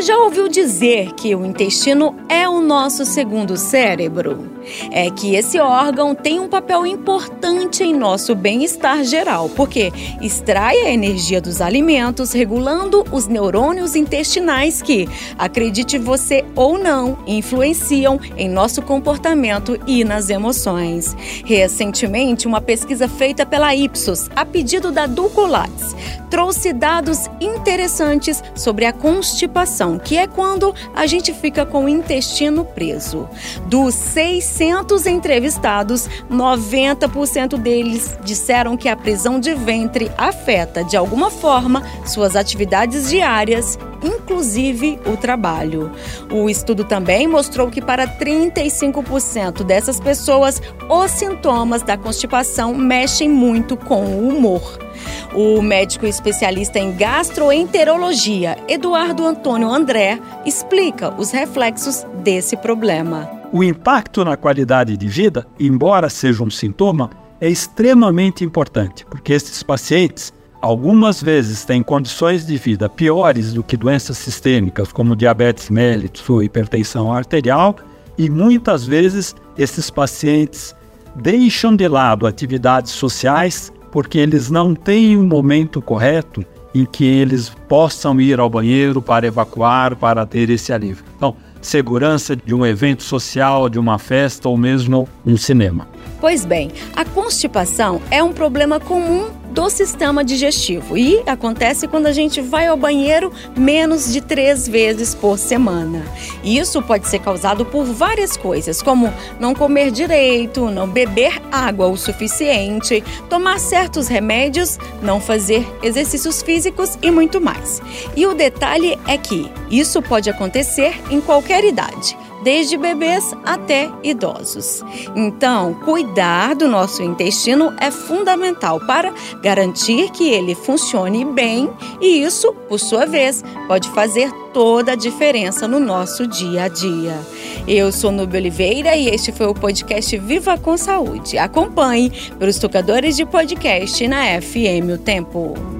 Você já ouviu dizer que o intestino é o nosso segundo cérebro? É que esse órgão tem um papel importante em nosso bem-estar geral, porque extrai a energia dos alimentos, regulando os neurônios intestinais que, acredite você ou não, influenciam em nosso comportamento e nas emoções. Recentemente, uma pesquisa feita pela Ipsos, a pedido da Dulcolates, trouxe dados interessantes sobre a constipação, que é quando a gente fica com o intestino preso. Dos 600 entrevistados, 90% deles disseram que a prisão de ventre afeta de alguma forma suas atividades diárias inclusive o trabalho. O estudo também mostrou que para 35% dessas pessoas, os sintomas da constipação mexem muito com o humor. O médico especialista em gastroenterologia, Eduardo Antônio André, explica os reflexos desse problema. O impacto na qualidade de vida, embora seja um sintoma, é extremamente importante, porque esses pacientes algumas vezes têm condições de vida piores do que doenças sistêmicas, como diabetes mellitus ou hipertensão arterial, e muitas vezes esses pacientes deixam de lado atividades sociais porque eles não têm um momento correto em que eles possam ir ao banheiro para evacuar, para ter esse alívio. Então, segurança de um evento social, de uma festa ou mesmo um cinema. Pois bem, a constipação é um problema comum do sistema digestivo e acontece quando a gente vai ao banheiro menos de três vezes por semana. Isso pode ser causado por várias coisas, como não comer direito, não beber água o suficiente, tomar certos remédios, não fazer exercícios físicos e muito mais. E o detalhe é que isso pode acontecer em qualquer idade desde bebês até idosos. Então, cuidar do nosso intestino é fundamental para garantir que ele funcione bem e isso, por sua vez, pode fazer toda a diferença no nosso dia a dia. Eu sou Nubia Oliveira e este foi o podcast Viva com Saúde. Acompanhe pelos tocadores de podcast na FM O Tempo.